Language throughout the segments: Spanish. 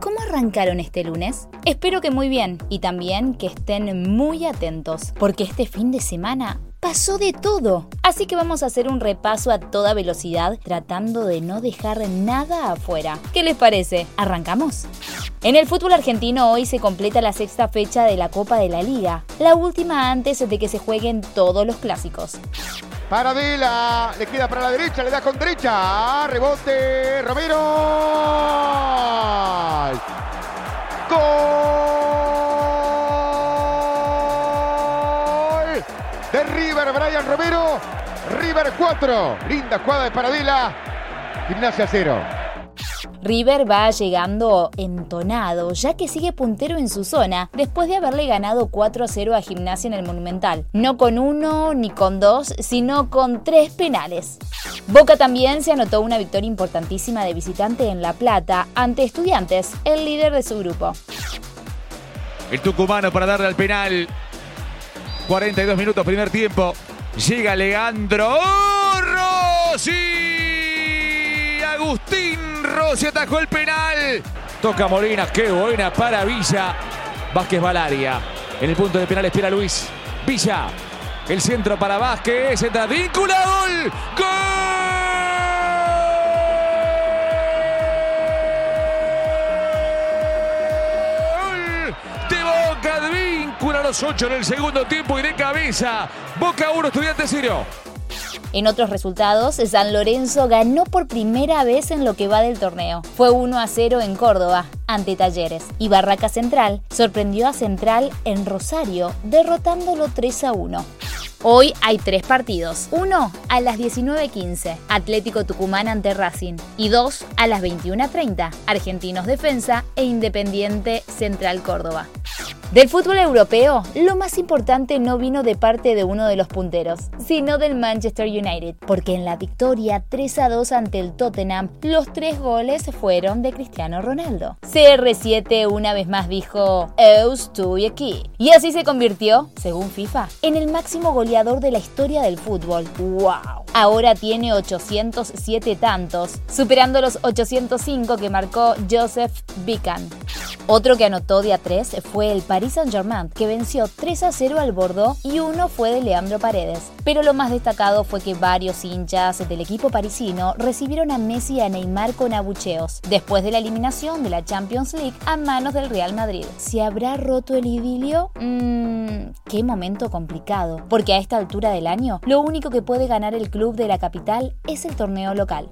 ¿Cómo arrancaron este lunes? Espero que muy bien y también que estén muy atentos, porque este fin de semana pasó de todo. Así que vamos a hacer un repaso a toda velocidad tratando de no dejar nada afuera. ¿Qué les parece? ¿Arrancamos? En el fútbol argentino hoy se completa la sexta fecha de la Copa de la Liga, la última antes de que se jueguen todos los clásicos. Paradela, le queda para la derecha, le da con derecha, rebote, Romero. Gol. De River, Brian Romero. River 4. Linda jugada de Paradela. Gimnasia 0. River va llegando entonado, ya que sigue puntero en su zona, después de haberle ganado 4 a 0 a Gimnasia en el Monumental. No con uno ni con dos, sino con tres penales. Boca también se anotó una victoria importantísima de visitante en La Plata ante Estudiantes, el líder de su grupo. El tucumano para darle al penal. 42 minutos, primer tiempo. Llega Leandro Rossi. Agustín Rossi atajó el penal. Toca Molina, qué buena para Villa. Vázquez Valaria. En el punto de penal espera Luis. Villa. El centro para Vázquez. Entra víncula. Gol. Gol. De Boca Advíncula a los 8 en el segundo tiempo y de cabeza. Boca 1, Estudiante 0. En otros resultados, San Lorenzo ganó por primera vez en lo que va del torneo. Fue 1 a 0 en Córdoba, ante Talleres. Y Barraca Central sorprendió a Central en Rosario, derrotándolo 3 a 1. Hoy hay tres partidos. Uno a las 19.15, Atlético Tucumán ante Racing. Y dos a las 21.30, Argentinos Defensa e Independiente Central Córdoba. Del fútbol europeo, lo más importante no vino de parte de uno de los punteros, sino del Manchester United, porque en la victoria 3 a 2 ante el Tottenham, los tres goles fueron de Cristiano Ronaldo. CR7 una vez más dijo, estoy aquí. Y así se convirtió, según FIFA, en el máximo goleador de la historia del fútbol. ¡Wow! Ahora tiene 807 tantos, superando los 805 que marcó Joseph Bican. Otro que anotó día 3 fue el Paris Saint-Germain, que venció 3 a 0 al Bordeaux y uno fue de Leandro Paredes. Pero lo más destacado fue que varios hinchas del equipo parisino recibieron a Messi y a Neymar con abucheos, después de la eliminación de la Champions League a manos del Real Madrid. ¿Se habrá roto el idilio? Mmm, qué momento complicado, porque a esta altura del año, lo único que puede ganar el club de la capital es el torneo local.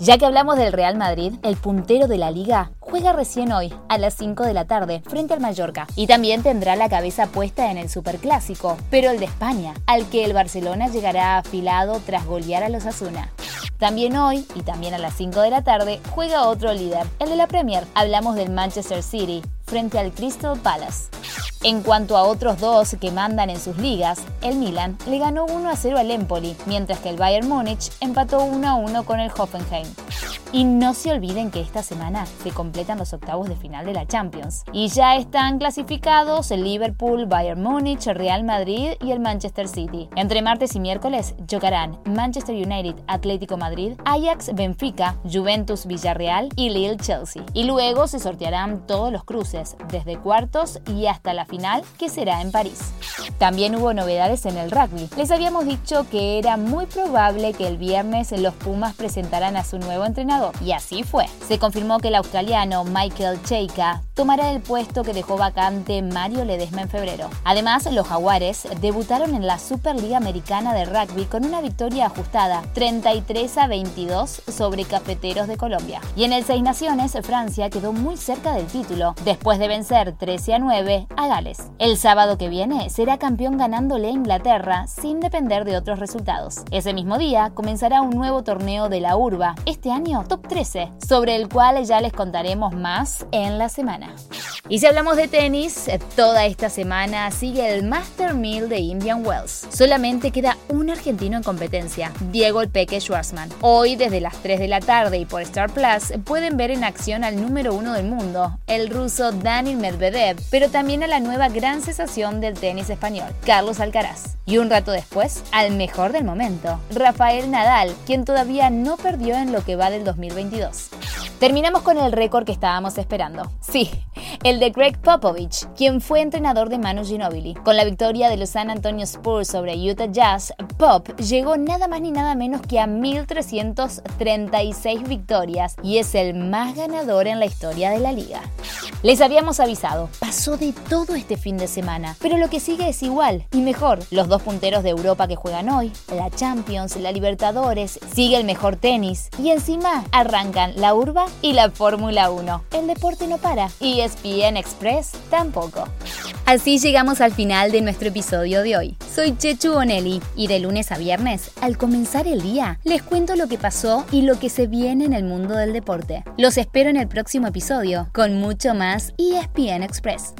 Ya que hablamos del Real Madrid, el puntero de la liga juega recién hoy, a las 5 de la tarde, frente al Mallorca. Y también tendrá la cabeza puesta en el Superclásico, pero el de España, al que el Barcelona llegará afilado tras golear a los Asuna. También hoy, y también a las 5 de la tarde, juega otro líder, el de la Premier. Hablamos del Manchester City, frente al Crystal Palace. En cuanto a otros dos que mandan en sus ligas, el Milan le ganó 1 a 0 al Empoli, mientras que el Bayern Múnich empató 1 a 1 con el Hoffenheim. Y no se olviden que esta semana se completan los octavos de final de la Champions. Y ya están clasificados el Liverpool, Bayern Múnich, Real Madrid y el Manchester City. Entre martes y miércoles chocarán Manchester United, Atlético Madrid, Ajax, Benfica, Juventus, Villarreal y Lille, Chelsea. Y luego se sortearán todos los cruces, desde cuartos y hasta la final, que será en París. También hubo novedades en el rugby. Les habíamos dicho que era muy probable que el viernes los Pumas presentaran a su nuevo entrenador y así fue. Se confirmó que el australiano Michael Cheika tomará el puesto que dejó vacante Mario Ledesma en febrero. Además, los Jaguares debutaron en la Superliga Americana de Rugby con una victoria ajustada, 33 a 22 sobre Cafeteros de Colombia. Y en el Seis Naciones, Francia quedó muy cerca del título, después de vencer 13 a 9 a Gales. El sábado que viene será campeón ganándole a Inglaterra sin depender de otros resultados. Ese mismo día comenzará un nuevo torneo de la urba, este año Top 13, sobre el cual ya les contaremos más en la semana. Y si hablamos de tenis, toda esta semana sigue el Master Mill de Indian Wells. Solamente queda un argentino en competencia, Diego Peque Schwarzman. Hoy, desde las 3 de la tarde y por Star Plus, pueden ver en acción al número uno del mundo, el ruso Daniel Medvedev, pero también a la nueva gran sensación del tenis español, Carlos Alcaraz. Y un rato después, al mejor del momento, Rafael Nadal, quien todavía no perdió en lo que va del 2022. Terminamos con el récord que estábamos esperando. Sí, el de Greg Popovich, quien fue entrenador de Manu Ginobili. Con la victoria de los San Antonio Spurs sobre Utah Jazz, Pop llegó nada más ni nada menos que a 1.336 victorias y es el más ganador en la historia de la liga. Les habíamos avisado, pasó de todo este fin de semana, pero lo que sigue es igual y mejor. Los dos punteros de Europa que juegan hoy, la Champions, la Libertadores, sigue el mejor tenis y encima arrancan la Urba y la Fórmula 1. El deporte no para y ESPN Express tampoco. Así llegamos al final de nuestro episodio de hoy. Soy Chechu Bonelli y de lunes a viernes, al comenzar el día, les cuento lo que pasó y lo que se viene en el mundo del deporte. Los espero en el próximo episodio con mucho más ESPN Express.